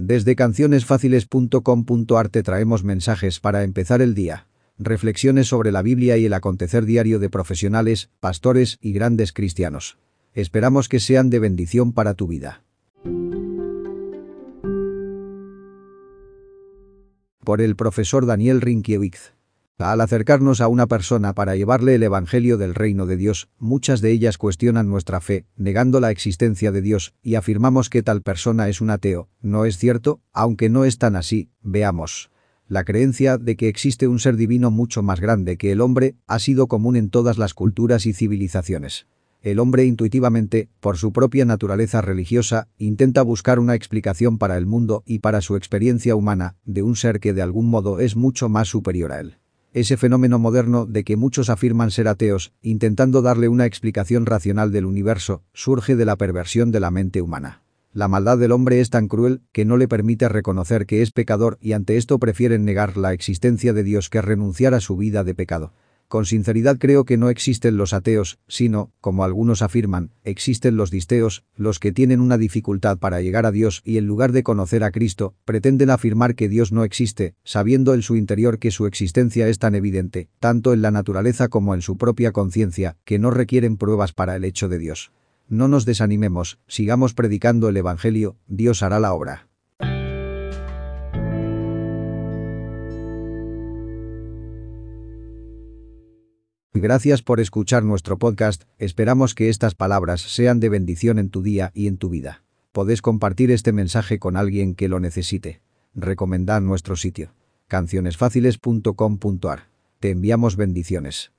Desde cancionesfáciles.com.ar te traemos mensajes para empezar el día. Reflexiones sobre la Biblia y el acontecer diario de profesionales, pastores y grandes cristianos. Esperamos que sean de bendición para tu vida. Por el profesor Daniel Rinkiewicz. Al acercarnos a una persona para llevarle el Evangelio del reino de Dios, muchas de ellas cuestionan nuestra fe, negando la existencia de Dios, y afirmamos que tal persona es un ateo. ¿No es cierto? Aunque no es tan así, veamos. La creencia de que existe un ser divino mucho más grande que el hombre ha sido común en todas las culturas y civilizaciones. El hombre intuitivamente, por su propia naturaleza religiosa, intenta buscar una explicación para el mundo y para su experiencia humana, de un ser que de algún modo es mucho más superior a él. Ese fenómeno moderno de que muchos afirman ser ateos, intentando darle una explicación racional del universo, surge de la perversión de la mente humana. La maldad del hombre es tan cruel que no le permite reconocer que es pecador y ante esto prefieren negar la existencia de Dios que renunciar a su vida de pecado. Con sinceridad creo que no existen los ateos, sino, como algunos afirman, existen los disteos, los que tienen una dificultad para llegar a Dios y en lugar de conocer a Cristo, pretenden afirmar que Dios no existe, sabiendo en su interior que su existencia es tan evidente, tanto en la naturaleza como en su propia conciencia, que no requieren pruebas para el hecho de Dios. No nos desanimemos, sigamos predicando el Evangelio, Dios hará la obra. Gracias por escuchar nuestro podcast, esperamos que estas palabras sean de bendición en tu día y en tu vida. Podés compartir este mensaje con alguien que lo necesite. Recomendad nuestro sitio. cancionesfáciles.com.ar. Te enviamos bendiciones.